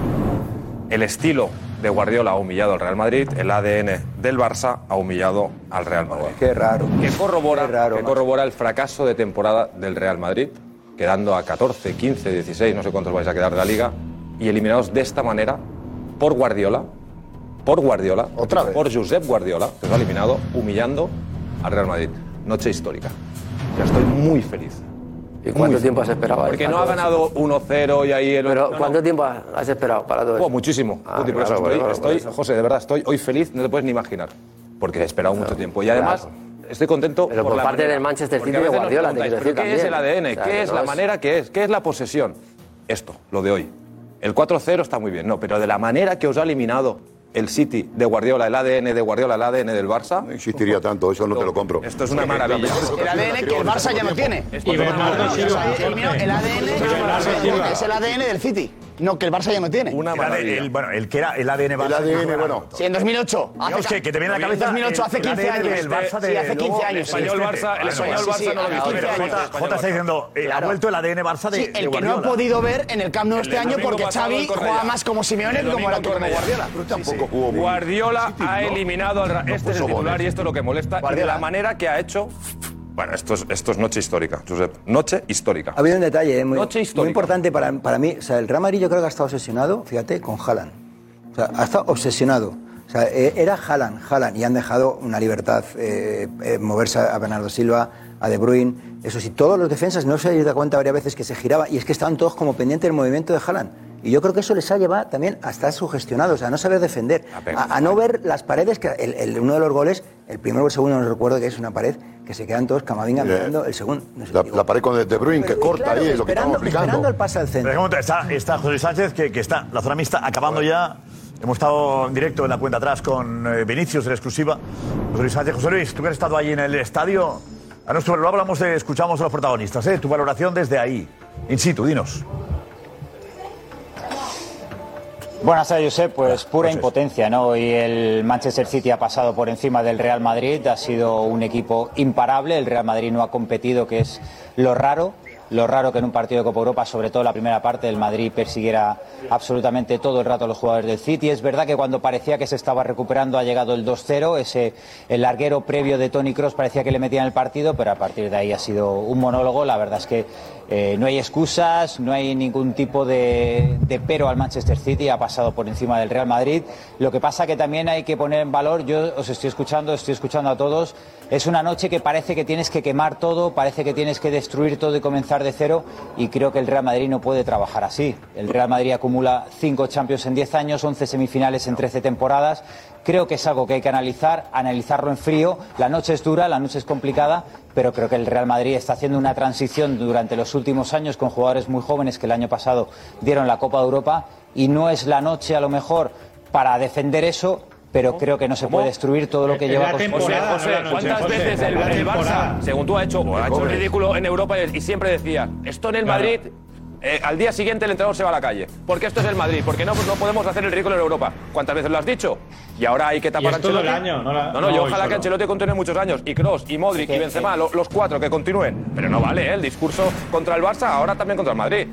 Speaker 9: El estilo de Guardiola ha humillado al Real Madrid. El ADN del Barça ha humillado al Real Madrid.
Speaker 8: Qué raro.
Speaker 9: que corrobora,
Speaker 8: Qué raro,
Speaker 9: que
Speaker 8: macho.
Speaker 9: corrobora el fracaso de temporada del Real Madrid, quedando a 14, 15, 16, no sé cuántos vais a quedar de la liga, y eliminados de esta manera por Guardiola, por Guardiola,
Speaker 7: Otra vez.
Speaker 9: por Josep Guardiola, que os ha eliminado humillando al Real Madrid. Noche histórica. Ya estoy muy feliz.
Speaker 4: ¿Y cuánto tiempo has esperado?
Speaker 9: Porque no ha ganado 1-0 y ahí... El...
Speaker 4: Pero
Speaker 9: no, no.
Speaker 4: ¿cuánto tiempo has esperado para todo
Speaker 9: Oh,
Speaker 4: eso?
Speaker 9: muchísimo.
Speaker 4: Ah,
Speaker 9: por eso
Speaker 4: claro,
Speaker 9: estoy,
Speaker 4: bueno,
Speaker 9: estoy-
Speaker 4: por.
Speaker 9: José, de verdad, estoy hoy feliz, no te puedes ni imaginar. Porque he esperado mucho tiempo. Y además, estoy contento.
Speaker 4: Pero por
Speaker 9: la
Speaker 4: parte
Speaker 9: manera.
Speaker 4: del Manchester City de Guardiola, te
Speaker 9: preguntáis,
Speaker 4: quiero
Speaker 9: ¿pero
Speaker 4: decir
Speaker 9: ¿Qué es el
Speaker 4: también.
Speaker 9: ADN?
Speaker 4: O sea,
Speaker 9: ¿Qué
Speaker 4: que
Speaker 9: es
Speaker 4: no
Speaker 9: la
Speaker 4: es-
Speaker 9: manera? ¿Qué es? ¿Qué es la posesión? Esto, lo de hoy. El 4-0 está muy bien, no, pero de la manera que os ha eliminado el City de Guardiola, el ADN de Guardiola, el ADN del Barça. No
Speaker 5: insistiría tanto, eso no te lo compro.
Speaker 9: Esto es una maravilla.
Speaker 7: El ADN que el Barça ya no tiene. El ADN es el ADN del City. No, que el Barça ya no tiene.
Speaker 3: El ADN, el- bueno, el que era el ADN Barça.
Speaker 5: ADN, bueno.
Speaker 7: Sí, en 2008.
Speaker 3: Digamos que, que te viene a la cabeza.
Speaker 7: En 2008, hace
Speaker 3: el
Speaker 7: 15
Speaker 3: ADN
Speaker 7: años.
Speaker 3: del Barça de,
Speaker 7: Sí, hace 15
Speaker 3: luego,
Speaker 7: años.
Speaker 3: el
Speaker 9: español Barça- el español no lo visto.
Speaker 3: Jota, está diciendo, eh, ha vuelto el ADN Barça de,
Speaker 7: Sí, el que no he
Speaker 3: Guardiola.
Speaker 7: podido ver en el Camp Nou este
Speaker 9: El
Speaker 7: año porque Xavi juega más como Simeone
Speaker 9: El
Speaker 7: que como. Guardiola.
Speaker 5: Pero tampoco jugó
Speaker 9: Guardiola ha eliminado al Este es el titular y esto es lo que molesta. Y de la manera que ha hecho. Bueno, esto es, esto es noche histórica, Josep. Noche histórica.
Speaker 8: Ha habido un detalle eh, muy,
Speaker 9: Noche histórica.
Speaker 8: muy importante para, para mí. O sea, el Real Madrid yo creo que ha estado obsesionado, fíjate, con Haaland. O sea, ha estado obsesionado. O sea, eh, era Haaland, Haaland, y han dejado una libertad eh, eh, moverse a Bernardo Silva, a De Bruyne. Eso sí, todos los defensas, no se habéis dado cuenta varias veces que se giraba, y es que estaban todos como pendientes del movimiento de Haaland. Y yo creo que eso les ha llevado también a estar sugestionados, a no saber defender, a, a no ver las paredes, que el- el- uno de los goles, el primero o el segundo, no recuerdo que es una pared, que se quedan todos Camavinga
Speaker 5: Eh,
Speaker 8: mirando el segundo. no sé,
Speaker 5: La, pared con De Bruyne que corta
Speaker 8: claro,
Speaker 5: ahí es lo que
Speaker 8: esperando,
Speaker 5: estamos explicando.
Speaker 8: esperando el pase al centro.
Speaker 3: está, está José Sánchez, que, que está la zona mixta acabando ya. Hemos estado en directo en la cuenta atrás con eh, Vinicius en exclusiva. José Luis Sánchez, José Luis, tú que has estado allí en el estadio. A nuestro lo hablamos de, escuchamos a los protagonistas, ¿eh? Tu valoración desde ahí. In situ, dinos.
Speaker 10: Buenas tardes, Josep. Pues pura impotencia, ¿no? Y el Manchester City ha pasado por encima del Real Madrid, ha sido un equipo imparable. El Real Madrid no ha competido, que es lo raro. Lo raro que en un partido de Copa Europa, sobre todo la primera parte, el Madrid persiguiera absolutamente todo el rato a los jugadores del City. Es verdad que cuando parecía que se estaba recuperando ha llegado el 2-0. Ese, el larguero previo de Tony Cross parecía que le metían el partido, pero a partir de ahí ha sido un monólogo. La verdad es que eh, no hay excusas, no hay ningún tipo de, de pero al Manchester City, ha pasado por encima del Real Madrid. Lo que pasa que también hay que poner en valor, yo os estoy escuchando, estoy escuchando a todos, es una noche que parece que tienes que quemar todo, parece que tienes que destruir todo y comenzar de cero y creo que el Real Madrid no puede trabajar así. El Real Madrid acumula cinco Champions en 10 años, 11 semifinales en 13 temporadas. Creo que es algo que hay que analizar, analizarlo en frío. La noche es dura, la noche es complicada, pero creo que el Real Madrid está haciendo una transición durante los últimos años con jugadores muy jóvenes que el año pasado dieron la Copa de Europa y no es la noche a lo mejor para defender eso. Pero creo que no se puede destruir todo lo que
Speaker 11: Es
Speaker 10: lleva
Speaker 11: temporada,
Speaker 9: José,
Speaker 11: noche,
Speaker 9: ¿cuántas
Speaker 11: José,
Speaker 9: veces el, el. Barça, según tú, ha hecho, ha hecho
Speaker 5: joven.
Speaker 9: ridículo en Europa y, siempre decía, esto en el. Madrid, eh, al día siguiente el entrenador se va a la calle. Porque esto es el Madrid, porque no, no podemos hacer el ridículo en Europa. ¿Cuántas veces lo has dicho? Y ahora hay que tapar
Speaker 11: Y
Speaker 9: a
Speaker 11: es todo el
Speaker 9: Ancelotti.
Speaker 11: año, no la-
Speaker 9: no, no,
Speaker 11: no hoy
Speaker 9: ojalá que. Ancelotti continúe muchos años. Y Kroos, y Modric, y Benzema, los cuatro que continúen. Pero no vale, ¿eh? el discurso contra el Barça, ahora también contra el Madrid.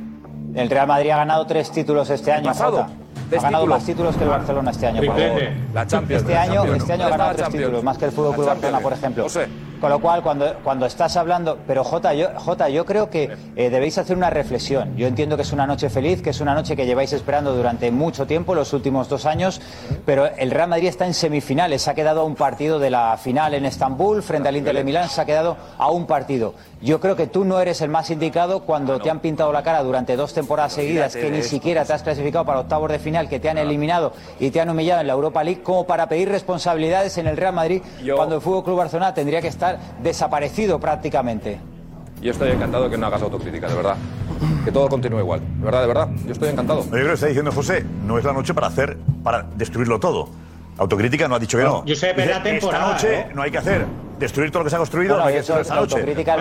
Speaker 10: El Real Madrid ha ganado tres títulos este año.
Speaker 9: pasado.
Speaker 10: Ha ganado
Speaker 9: títulos.
Speaker 10: más títulos que el Barcelona este año. por favor.
Speaker 9: La Champions.
Speaker 10: Este
Speaker 9: la
Speaker 10: año,
Speaker 9: Champions.
Speaker 10: este año ha
Speaker 9: ¿Dónde
Speaker 10: ganado tres títulos, más que el Fútbol Club Barcelona, por ejemplo.
Speaker 9: No sé.
Speaker 10: Con lo cual, cuando, cuando estás hablando, pero Jota, yo, Jota, yo creo que eh, debéis hacer una reflexión. Yo entiendo que es una noche feliz, que es una noche que lleváis esperando durante mucho tiempo, los últimos dos años, pero el Real Madrid está en semifinales, se ha quedado a un partido de la final en Estambul frente al Inter de Milán, se ha quedado a un partido. Yo creo que tú no eres el más indicado cuando te han pintado la cara durante dos temporadas seguidas, que ni siquiera te has clasificado para octavos de final, que te han eliminado y te han humillado en la Europa League, como para pedir responsabilidades en el Real Madrid
Speaker 9: Yo-
Speaker 10: cuando el Fútbol Club Barcelona tendría que estar desaparecido prácticamente.
Speaker 9: Yo estoy encantado de que no hagas autocrítica, de verdad. Que todo continúe igual. De verdad, de verdad. Yo estoy encantado.
Speaker 3: Yo creo que está diciendo José, no es la noche para hacer, para destruirlo todo. Autocrítica no ha dicho que no.
Speaker 11: Josep, es
Speaker 3: Dice,
Speaker 11: la temporada,
Speaker 3: Esta noche
Speaker 11: ¿eh?
Speaker 3: no hay que hacer. Destruir todo lo que se ha construido,
Speaker 10: Bueno,
Speaker 3: no hay que
Speaker 10: es
Speaker 3: esta
Speaker 10: la
Speaker 3: noche.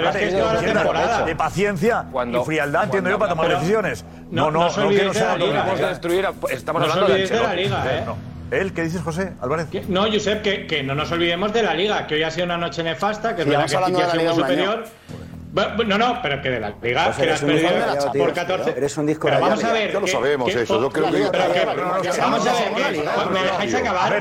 Speaker 11: partido,
Speaker 3: es
Speaker 11: la temporada.
Speaker 3: De paciencia
Speaker 9: Cuando-
Speaker 3: y frialdad, entiendo yo, para tomar
Speaker 11: Pero-
Speaker 3: decisiones.
Speaker 11: no-
Speaker 3: No, no,
Speaker 11: no
Speaker 3: no, que no
Speaker 11: de
Speaker 3: sea
Speaker 11: la Liga,
Speaker 9: Tenemos que
Speaker 11: ¿eh?
Speaker 9: destruir. a- Estamos hablando de
Speaker 11: de la. Liga, ¿eh?
Speaker 3: No. ¿Él? ¿Qué dices, José Álvarez?
Speaker 11: Que- No, Josep, que, que no nos olvidemos de la Liga, que hoy ha sido una noche nefasta, que es
Speaker 7: Sí,
Speaker 11: verdad que el City ha sido muy superior. No, no, pero que de la Liga,
Speaker 8: Pues
Speaker 11: que la
Speaker 8: eres
Speaker 11: has
Speaker 8: un disco
Speaker 11: perdido
Speaker 8: rayado, tío,
Speaker 11: por 14.
Speaker 8: eres un disco
Speaker 11: Pero vamos a ver.
Speaker 5: Ya lo sabemos
Speaker 11: que-
Speaker 5: eso, yo creo que-
Speaker 11: Vamos a ver, ¿me dejáis acabar?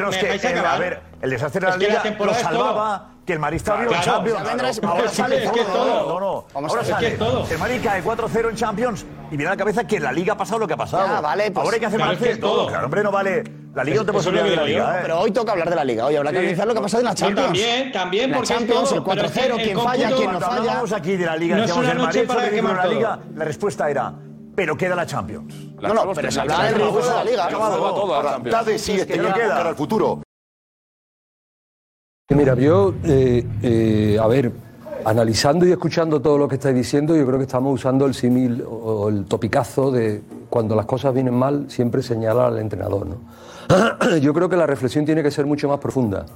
Speaker 3: A ver, el desastre de la Liga lo salvaba que el Madrid estaba vivo en Champions. Ahora sale
Speaker 11: es que es todo.
Speaker 3: No, no,
Speaker 7: Vamos
Speaker 3: ahora
Speaker 7: a ver,
Speaker 3: sale.
Speaker 11: todo.
Speaker 3: El Madrid cae 4-0 en Champions y viene a la cabeza que en la Liga ha pasado lo que ha pasado.
Speaker 7: Ya, vale, pues-
Speaker 3: Ahora hay que hacer
Speaker 11: Claro, es
Speaker 3: todo.
Speaker 11: todo.
Speaker 3: Claro, hombre, no vale. La Liga no te
Speaker 11: lo
Speaker 3: olvidar de la Liga, ¿eh?
Speaker 7: Pero hoy toca hablar de la Liga. Hoy habrá que
Speaker 3: Sí.
Speaker 7: analizar lo que ha pasado en la Champions.
Speaker 11: también, también, porque
Speaker 7: Champions,
Speaker 11: todo,
Speaker 7: el
Speaker 11: pero es que
Speaker 7: 4-0,
Speaker 11: el
Speaker 7: quién falla, quién no
Speaker 3: Cuando
Speaker 7: falla.
Speaker 3: hablábamos aquí de la Liga,
Speaker 11: No es
Speaker 3: decíamos
Speaker 11: una
Speaker 3: el
Speaker 11: noche para
Speaker 3: la Liga,
Speaker 11: todo.
Speaker 3: la respuesta era, pero queda la Champions.
Speaker 7: No, no, pero se hablaba del de la Liga.
Speaker 3: Acabado.
Speaker 9: Todo
Speaker 3: que no
Speaker 5: año
Speaker 3: queda.
Speaker 5: para el futuro.
Speaker 12: Mira, yo, eh, eh, a ver, analizando y escuchando todo lo que estáis diciendo, yo creo que estamos usando el símil o el topicazo de cuando las cosas vienen mal, siempre señalar al entrenador. ¿no? Yo creo que la reflexión tiene que ser mucho más profunda.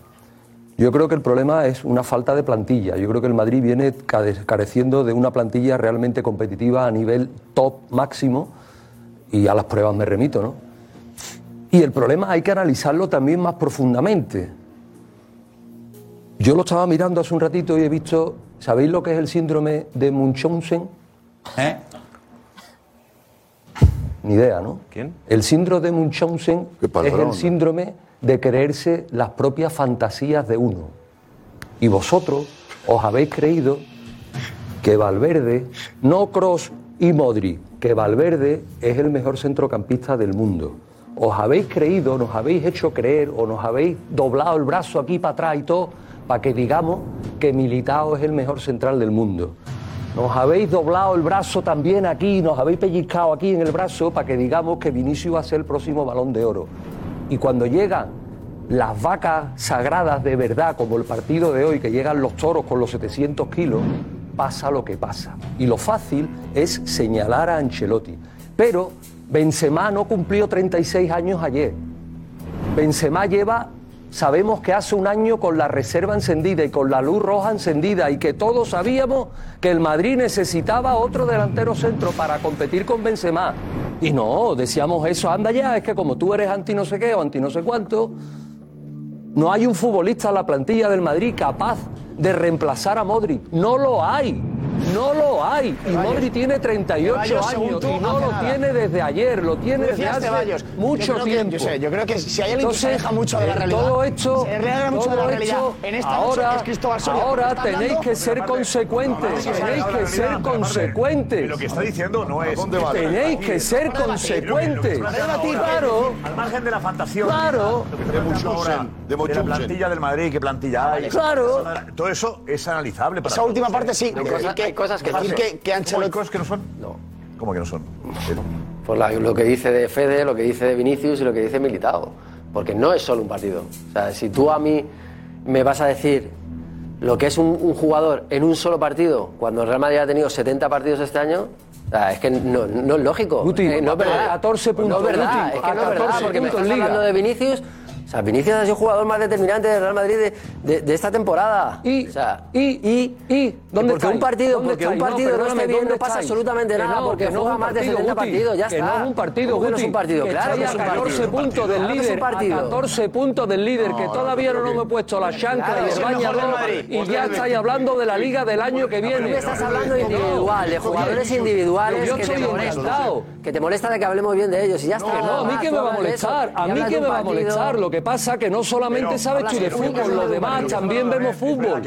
Speaker 12: Yo creo que el problema es una falta de plantilla. Yo creo que el Madrid viene care- careciendo de una plantilla realmente competitiva a nivel top máximo y a las pruebas me remito, ¿no? Y el problema hay que analizarlo también más profundamente. Yo lo estaba mirando hace un ratito y he visto, ¿sabéis lo que es el síndrome de Munchausen?
Speaker 13: ¿Eh?
Speaker 12: Ni idea, ¿no?
Speaker 9: ¿Quién?
Speaker 12: El síndrome de Munchausen es el síndrome de creerse las propias fantasías de uno. Y vosotros os habéis creído que Valverde, no Cross y Modric, que Valverde es el mejor centrocampista del mundo. Os habéis creído, nos habéis hecho creer o nos habéis doblado el brazo aquí para atrás y todo para que digamos que Militao es el mejor central del mundo. Nos habéis doblado el brazo también aquí, nos habéis pellizcado aquí en el brazo para que digamos que Vinicius va a ser el próximo balón de oro. Y cuando llegan las vacas sagradas de verdad, como el partido de hoy, que llegan los toros con los 700 kilos, pasa lo que pasa. Y lo fácil es señalar a Ancelotti. Pero Benzema no cumplió 36 años ayer. Benzema lleva, sabemos que hace un año con la reserva encendida y con la luz roja encendida y que todos sabíamos que el Madrid necesitaba otro delantero centro para competir con Benzema. Y no, decíamos eso, anda ya, es que como tú eres anti no sé qué o anti no sé cuánto, no hay un futbolista en la plantilla del Madrid capaz de reemplazar a Modric. No lo hay. No lo hay. Y Modric tiene 38
Speaker 7: Ceballos, según
Speaker 12: años
Speaker 7: tú,
Speaker 12: y no lo
Speaker 7: nada.
Speaker 12: tiene desde ayer, lo tiene desde hace
Speaker 7: Ceballos.
Speaker 12: mucho
Speaker 7: Yo creo que-
Speaker 12: tiempo.
Speaker 7: yo sé, yo creo que si hay alguien que se aleja mucho de la
Speaker 12: eh,
Speaker 7: realidad,
Speaker 12: Todo hecho,
Speaker 7: se aleja mucho de la
Speaker 12: todo
Speaker 7: realidad.
Speaker 12: hecho,
Speaker 7: En esta
Speaker 12: ahora,
Speaker 7: noche es Cristóbal Soria,
Speaker 12: ahora
Speaker 7: porque está
Speaker 12: tenéis que ser consecuentes, tenéis que ser consecuentes.
Speaker 3: Lo que está diciendo no es.
Speaker 12: Tenéis que ser consecuentes. Claro.
Speaker 3: Al margen de la fantasía.
Speaker 12: Claro.
Speaker 5: De
Speaker 3: la plantilla del Madrid, qué plantilla hay.
Speaker 12: Claro.
Speaker 3: Todo eso es analizable. Para
Speaker 7: Esa última parte sí.
Speaker 4: Hay cosas- que
Speaker 7: decir
Speaker 4: no.
Speaker 7: que, que
Speaker 3: ¿Cómo hay
Speaker 7: Ancelotti...
Speaker 3: cosas que no son?
Speaker 4: No.
Speaker 3: ¿Cómo que no son?
Speaker 4: Por la- lo que dice de Fede, lo que dice de Vinicius y lo que dice Militao. Porque no es solo un partido. O sea, si tú a mí me vas a decir lo que es un, un jugador en un solo partido, cuando el Real Madrid ha tenido 70 partidos este año, es que no, no es lógico.
Speaker 12: Guti,
Speaker 4: Eh, no es verdad.
Speaker 12: 14 puntos,
Speaker 4: No es verdad, es que no es
Speaker 12: 14
Speaker 4: verdad, porque me estás hablando de Vinicius. O sea, Vinicius ha sido jugador más determinante del Real Madrid de, de- de esta temporada.
Speaker 12: Y,
Speaker 4: o sea,
Speaker 12: y, y, y, ¿dónde
Speaker 4: porque un partido,
Speaker 12: ¿Dónde
Speaker 4: porque un partido no, esté bien
Speaker 12: ¿dónde
Speaker 4: no pasa
Speaker 12: estáis?
Speaker 4: absolutamente
Speaker 12: Que
Speaker 4: nada,
Speaker 12: no,
Speaker 4: porque
Speaker 12: que no
Speaker 4: juega más de
Speaker 12: partido,
Speaker 4: 70
Speaker 12: Guti,
Speaker 4: partidos, ya
Speaker 12: que
Speaker 4: está.
Speaker 12: no es un partido,
Speaker 4: ¿Cómo que no es
Speaker 12: Guti,
Speaker 4: un partido?
Speaker 12: que
Speaker 4: Claro que es un
Speaker 12: a 14
Speaker 4: partido.
Speaker 12: puntos del líder, a 14 puntos del líder, que todavía no, me he puesto la chancla y el bañador y ya estáis hablando de la liga del año que viene.
Speaker 4: Tú me estás hablando de individual, de jugadores individuales que te
Speaker 12: encantado.
Speaker 4: Que te molesta de que hablemos bien de ellos y ya está.
Speaker 12: No, a mí que me va a molestar, a mí que me va a molestar. Lo que pasa que no solamente sabes tú de fútbol, los demás también vemos fútbol.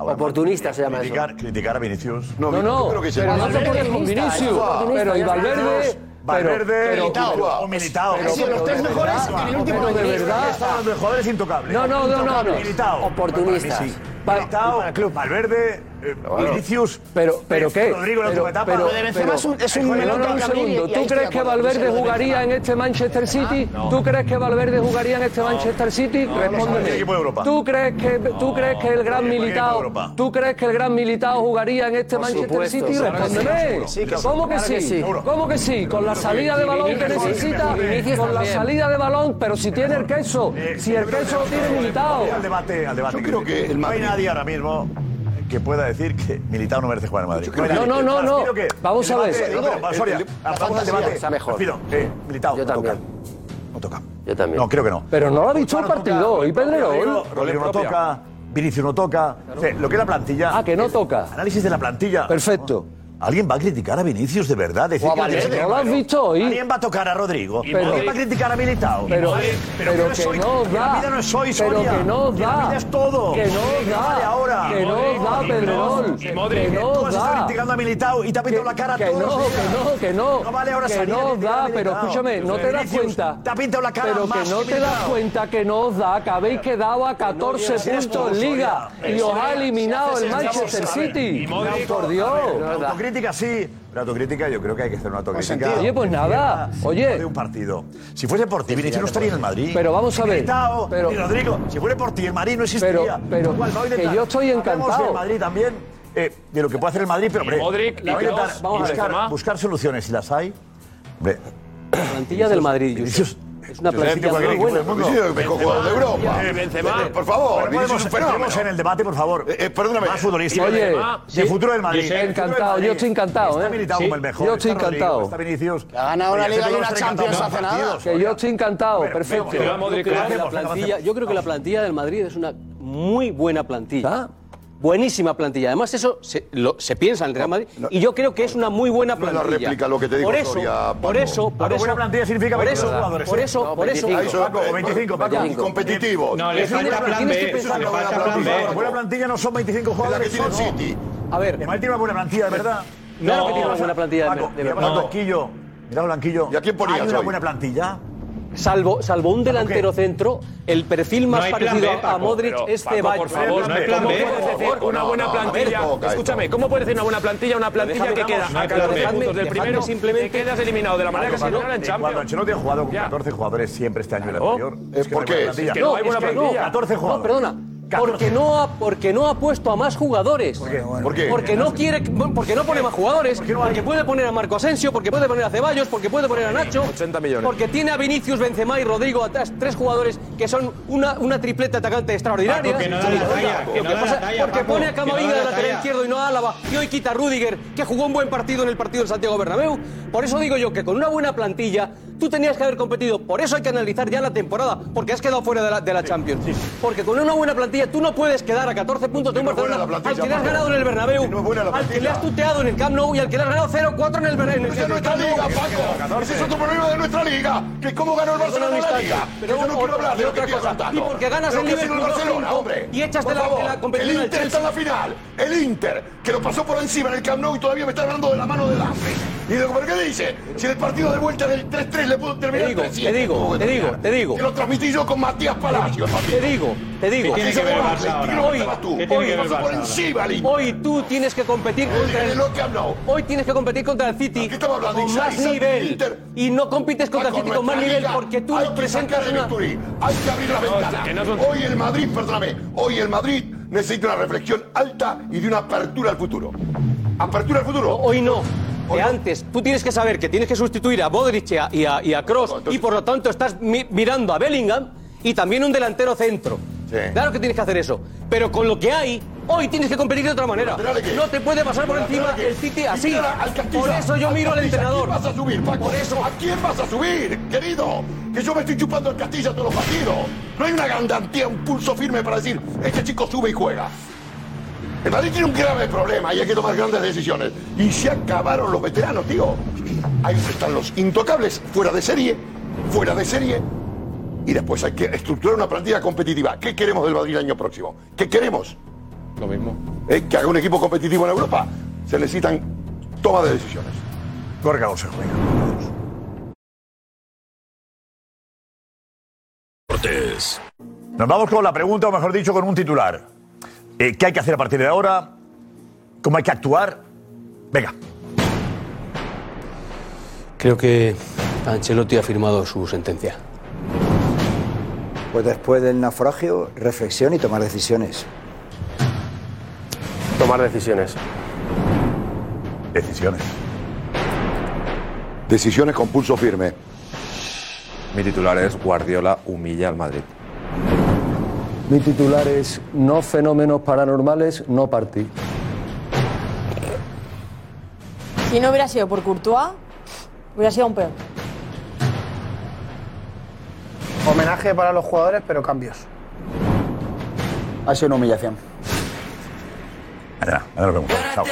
Speaker 4: Oportunista se llama eso.
Speaker 3: criticar, criticar a Vinicius.
Speaker 12: No, no, pero no te pones con Vinicius, pero y Valverde,
Speaker 3: Valverde,
Speaker 12: pero-
Speaker 3: Militao,
Speaker 12: pero-
Speaker 3: o Militao.
Speaker 12: pero- pero-
Speaker 3: los tres
Speaker 12: pero-
Speaker 3: mejores
Speaker 12: pero-
Speaker 3: en el último
Speaker 12: pero de
Speaker 3: año.
Speaker 12: verdad.
Speaker 3: Los mejores intocables.
Speaker 12: No, no, no, no, no.
Speaker 3: Militao.
Speaker 4: Oportunistas.
Speaker 3: Militao, Valverde, eh, Vinicius.
Speaker 12: Pero, pero qué?
Speaker 3: Rodrigo en la
Speaker 12: pero,
Speaker 3: última etapa.
Speaker 12: pero, pero-
Speaker 3: es un- es un
Speaker 12: pero
Speaker 3: melón
Speaker 12: no, un segundo.
Speaker 3: y ahí
Speaker 12: ¿Tú crees que. Valverde jugaría en este Manchester City? ¿Tú crees que Valverde jugaría en este Manchester City? Respóndeme. ¿Tú crees que tú crees que el gran
Speaker 3: Europa.
Speaker 12: tú crees que el gran militao jugaría en este Manchester City? Respóndeme. ¿Cómo que sí? ¿Cómo que sí? Con la salida de balón que necesita, con la salida de balón, pero si tiene el queso, si el queso lo tiene militao.
Speaker 3: Al debate, al debate.
Speaker 5: Yo creo que el
Speaker 3: no hay nadie ahora mismo que pueda decir que Militao no merece jugar en Madrid.
Speaker 12: No, no, no, no. Vamos a ver.
Speaker 3: Soria, vamos al debate.
Speaker 4: está mejor.
Speaker 3: Pido, eh, Militao,
Speaker 4: Yo
Speaker 3: no toca.
Speaker 4: también.
Speaker 3: No toca.
Speaker 4: Yo también.
Speaker 3: No, creo que no.
Speaker 12: Pero no lo ha visto el partido, ¿y Pedrerol?
Speaker 3: Rodrigo no toca, Vinicius no toca. Lo que es la plantilla.
Speaker 12: Ah, que no toca.
Speaker 3: Análisis de la plantilla.
Speaker 12: Perfecto.
Speaker 3: ¿Alguien va a criticar a Vinicius de verdad? Decir
Speaker 12: O a
Speaker 3: que
Speaker 12: Valverde. ¿No lo has visto hoy?
Speaker 3: ¿Alguien va a tocar a Rodrigo?
Speaker 12: Pero-
Speaker 3: ¿Alguien va a criticar a Militao?
Speaker 12: Pero,
Speaker 3: Vale,
Speaker 12: pero,
Speaker 3: no
Speaker 12: que
Speaker 3: soy-
Speaker 12: no
Speaker 3: que La
Speaker 12: da.
Speaker 3: vida no es soy,
Speaker 12: pero que no
Speaker 3: Que La
Speaker 12: da.
Speaker 3: vida es todo.
Speaker 12: Que no
Speaker 3: vale
Speaker 12: da.
Speaker 3: ahora.
Speaker 12: Que no da, Pedrerol. Que no
Speaker 3: Tú has estado
Speaker 12: da.
Speaker 3: criticando a Militao y te ha pintado la cara a
Speaker 12: Que
Speaker 3: todos
Speaker 12: no,
Speaker 3: los días.
Speaker 12: que no, que no.
Speaker 3: No vale ahora
Speaker 12: que
Speaker 3: salir a
Speaker 12: no
Speaker 3: criticar a
Speaker 12: da, pero
Speaker 3: Militao.
Speaker 12: escúchame, no te das
Speaker 3: Vinicius,
Speaker 12: cuenta.
Speaker 3: Te ha pintado la cara
Speaker 12: Pero
Speaker 3: más
Speaker 12: que no te das
Speaker 3: Militao.
Speaker 12: cuenta que no os da, que habéis quedado a 14 puntos en Liga y os ha eliminado el Manchester City. Por Dios.
Speaker 3: La autocrítica sí, la autocrítica yo creo que hay que hacer una autocrítica.
Speaker 12: Oye, pues nada, oye.
Speaker 3: De un partido. Si fuese por ti, Vinicius no estaría en el Madrid.
Speaker 12: Pero vamos a ver,
Speaker 3: Militao,
Speaker 12: pero-
Speaker 3: y Rodrigo, si fuera por ti, el Madrid no existiría.
Speaker 12: Pero- pero
Speaker 3: Igual, vamos a
Speaker 12: que yo estoy encantado.
Speaker 3: del Madrid también, eh, de lo que puede hacer el Madrid, pero hombre,
Speaker 9: Modric, y
Speaker 3: vamos a intentar
Speaker 9: Kroos, vamos a ver,
Speaker 3: buscar, buscar soluciones si las hay. Hombre,
Speaker 6: plantilla del Madrid, Josep, es una plantilla muy buena.
Speaker 5: mejor jugador de Europa.
Speaker 3: Eh, Benzema.
Speaker 5: Por favor,
Speaker 3: podemos-
Speaker 5: un fenómeno.
Speaker 3: entremos en el debate, por favor.
Speaker 5: Eh, perdóname.
Speaker 3: Más futbolístico.
Speaker 12: Oye,
Speaker 3: de futuro del Madrid.
Speaker 12: Encantado, yo estoy encantado,
Speaker 3: Está
Speaker 12: ¿eh?
Speaker 3: militado como el mejor.
Speaker 12: Yo estoy encantado.
Speaker 3: Está Vinicius.
Speaker 7: Ha ganado una liga y una Champions hace nada.
Speaker 12: Que yo estoy encantado, perfecto.
Speaker 6: Yo creo que la plantilla- yo creo que la plantilla del Madrid es una muy buena plantilla. Buenísima plantilla. Además, eso se, lo- se piensa en el Real Madrid. Y yo creo que es una muy buena
Speaker 5: No es la
Speaker 6: plantilla.
Speaker 5: réplica lo que te digo,
Speaker 6: por eso,
Speaker 5: Soria,
Speaker 6: por
Speaker 5: Paco.
Speaker 6: eso, por
Speaker 3: Paco,
Speaker 6: eso.
Speaker 3: buena plantilla significa
Speaker 6: por
Speaker 3: 22
Speaker 6: eso,
Speaker 3: jugadores,
Speaker 6: Por
Speaker 3: ¿eh?
Speaker 6: eso,
Speaker 3: No,
Speaker 6: por eso.
Speaker 3: 25,
Speaker 5: Eso,
Speaker 3: Paco,
Speaker 5: eh,
Speaker 3: 25, Paco.
Speaker 5: Y competitivos.
Speaker 11: No, le falta plan
Speaker 6: tienes que
Speaker 11: B.
Speaker 6: pensar
Speaker 11: Le
Speaker 6: la
Speaker 11: falta
Speaker 6: buena
Speaker 11: plan
Speaker 6: plantilla.
Speaker 11: B.
Speaker 3: Buena plantilla no son 25
Speaker 5: Es la
Speaker 3: jugadores.
Speaker 5: que tiene el
Speaker 3: no.
Speaker 5: City.
Speaker 6: A ver,
Speaker 3: El Madrid tiene una buena plantilla, de verdad.
Speaker 6: Claro que
Speaker 3: No,
Speaker 6: tiene una buena plantilla, de-
Speaker 3: Paco,
Speaker 6: de
Speaker 3: mira
Speaker 6: verdad.
Speaker 3: Mira el banquillo.
Speaker 5: ¿Y a quién ponías
Speaker 3: Hay una buena plantilla.
Speaker 6: Salvo, salvo un delantero centro, el perfil más
Speaker 11: plan
Speaker 6: parecido
Speaker 11: B,
Speaker 6: a
Speaker 11: Paco,
Speaker 6: Modric
Speaker 9: Pero,
Speaker 6: es
Speaker 9: Paco,
Speaker 6: Ceballos.
Speaker 9: por favor,
Speaker 11: No hay plan
Speaker 9: ¿cómo
Speaker 11: B.
Speaker 9: puedes decir una
Speaker 5: no,
Speaker 9: buena
Speaker 5: no,
Speaker 9: plantilla?
Speaker 5: a ver, toca
Speaker 9: Escúchame. ¿cómo puedes decir una buena plantilla? Una plantilla que queda a
Speaker 3: no,
Speaker 9: 14
Speaker 6: dejadme-
Speaker 9: puntos del primero
Speaker 6: simplemente-
Speaker 9: quedas eliminado de la manera que se eliminó en
Speaker 3: eh, cuando
Speaker 9: Champions.
Speaker 3: Ancelotti ha jugado con
Speaker 9: Ya.
Speaker 3: 14 jugadores siempre este año y el
Speaker 9: Oh,
Speaker 3: anterior.
Speaker 5: eh, ¿por
Speaker 3: no
Speaker 5: qué?
Speaker 3: hay buena
Speaker 5: Es
Speaker 3: plantilla.
Speaker 9: que no hay buena plantilla.
Speaker 3: 14
Speaker 6: No,
Speaker 3: jugadores.
Speaker 6: perdona.
Speaker 3: 14.
Speaker 6: Porque no, ha, porque no ha puesto a más jugadores.
Speaker 3: ¿Por qué?
Speaker 5: ¿Por qué?
Speaker 6: Porque no quiere, porque no pone más jugadores,
Speaker 3: no
Speaker 6: porque puede poner a Marco Asensio, porque puede poner a Ceballos, porque puede poner a Nacho,
Speaker 9: 80 millones.
Speaker 6: porque tiene a Vinicius, Benzema y Rodrigo atrás, tres jugadores que son una, una tripleta atacante extraordinaria.
Speaker 11: Paco, que no da la talla, que
Speaker 6: Lo
Speaker 11: no
Speaker 6: que
Speaker 11: da
Speaker 6: pasa-
Speaker 11: la talla,
Speaker 6: porque
Speaker 11: Paco,
Speaker 6: pone a
Speaker 11: no
Speaker 6: Camavinga
Speaker 11: da
Speaker 6: de
Speaker 11: la
Speaker 6: lateral izquierdo y no a Álava, y hoy quita a Rudiger, que jugó un buen partido en el partido de Santiago Bernabéu. Por eso digo yo que con una buena plantilla tú tenías que haber competido. Por eso hay que analizar ya la temporada, porque has quedado fuera de la, de la Champions. Porque con una buena plantilla tú no puedes quedar a 14 puntos de un
Speaker 5: no
Speaker 6: Barcelona al que le has ganado en el Bernabéu,
Speaker 5: no es buena la
Speaker 6: al que le has tuteado en el Camp Nou y al que le has ganado 0-4 en el Bernabéu.
Speaker 5: Esa es nuestra liga, Paco. Ese es otro problema de nuestra liga. Que cómo ganó el Barcelona en la liga.
Speaker 6: Pero
Speaker 5: Yo no quiero hablar de lo que
Speaker 6: cosa, y porque ganas el Liverpool
Speaker 5: Barcelona,
Speaker 6: 2-5
Speaker 5: hombre.
Speaker 6: y echas de la- competición
Speaker 5: El Inter está en la final. El Inter, que lo pasó por encima en el Camp Nou y todavía me está hablando de la mano del hambre. ¿Y de por qué dice? Si en el partido de vuelta del 3-3 le pudo terminar
Speaker 6: Te digo,
Speaker 5: 3-7,
Speaker 6: te digo,
Speaker 5: ¿cómo puede
Speaker 6: te digo, te digo.
Speaker 5: Que lo transmití yo con Matías Palacio. el partido.
Speaker 6: Te digo, te digo.
Speaker 11: ¿Qué tiene que ver
Speaker 5: Hoy, hoy,
Speaker 11: ¿Qué tiene que ver el
Speaker 5: pasó por encima.
Speaker 6: Hoy tú tienes que competir contra el. Hoy tienes que competir contra el City con más nivel
Speaker 5: Inter.
Speaker 6: y no compites contra el City con más nivel porque tú
Speaker 5: hay
Speaker 6: no
Speaker 5: que
Speaker 6: presentas una
Speaker 5: hay que abrir la ventana.
Speaker 9: que no son-
Speaker 5: Hoy el Madrid, perdóname, hoy el Madrid necesita una reflexión alta y de una apertura al futuro. Apertura al futuro.
Speaker 6: Hoy no. Que antes tú tienes que saber que tienes que sustituir a Modric y a, y a,
Speaker 5: Entonces-
Speaker 6: y por lo tanto estás mi- mirando a Bellingham y también un delantero centro. Claro que tienes que hacer eso. Pero con lo que hay, hoy tienes que competir de otra manera. No te puede pasar por encima el City así. Por eso yo miro al entrenador.
Speaker 5: ¿A quién vas a subir, Paco? ¿A quién vas a subir, querido? Que yo me estoy chupando el Castilla todos los partidos. No hay una garantía, un pulso firme para decir, este chico sube y juega. El Madrid tiene un grave problema y hay que tomar grandes decisiones. Y se acabaron los veteranos, tío. Ahí están los intocables, fuera de serie, fuera de serie. Y después hay que estructurar una plantilla competitiva. ¿Qué queremos del Madrid el año próximo? ¿Qué queremos?
Speaker 9: Lo mismo.
Speaker 5: ¿Eh? Que haga un equipo competitivo en Europa. Se necesitan toma de decisiones.
Speaker 3: Gorka Consejo, venga. Nos vamos con la pregunta, o mejor dicho, con un titular. Eh, ¿Qué hay que hacer a partir de ahora? ¿Cómo hay que actuar? Venga.
Speaker 6: Creo que Ancelotti ha firmado su sentencia.
Speaker 8: Pues después del naufragio, reflexión y tomar decisiones.
Speaker 4: Tomar decisiones.
Speaker 3: Decisiones.
Speaker 5: Decisiones con pulso firme.
Speaker 9: Mi titular es Guardiola humilla al Madrid.
Speaker 12: Mi titular es no fenómenos paranormales, no partí.
Speaker 1: Si no hubiera sido por Courtois, hubiera sido un peor.
Speaker 7: Homenaje para los jugadores, pero cambios.
Speaker 8: Ha sido una humillación.
Speaker 3: Mañana nos vemos. Chao.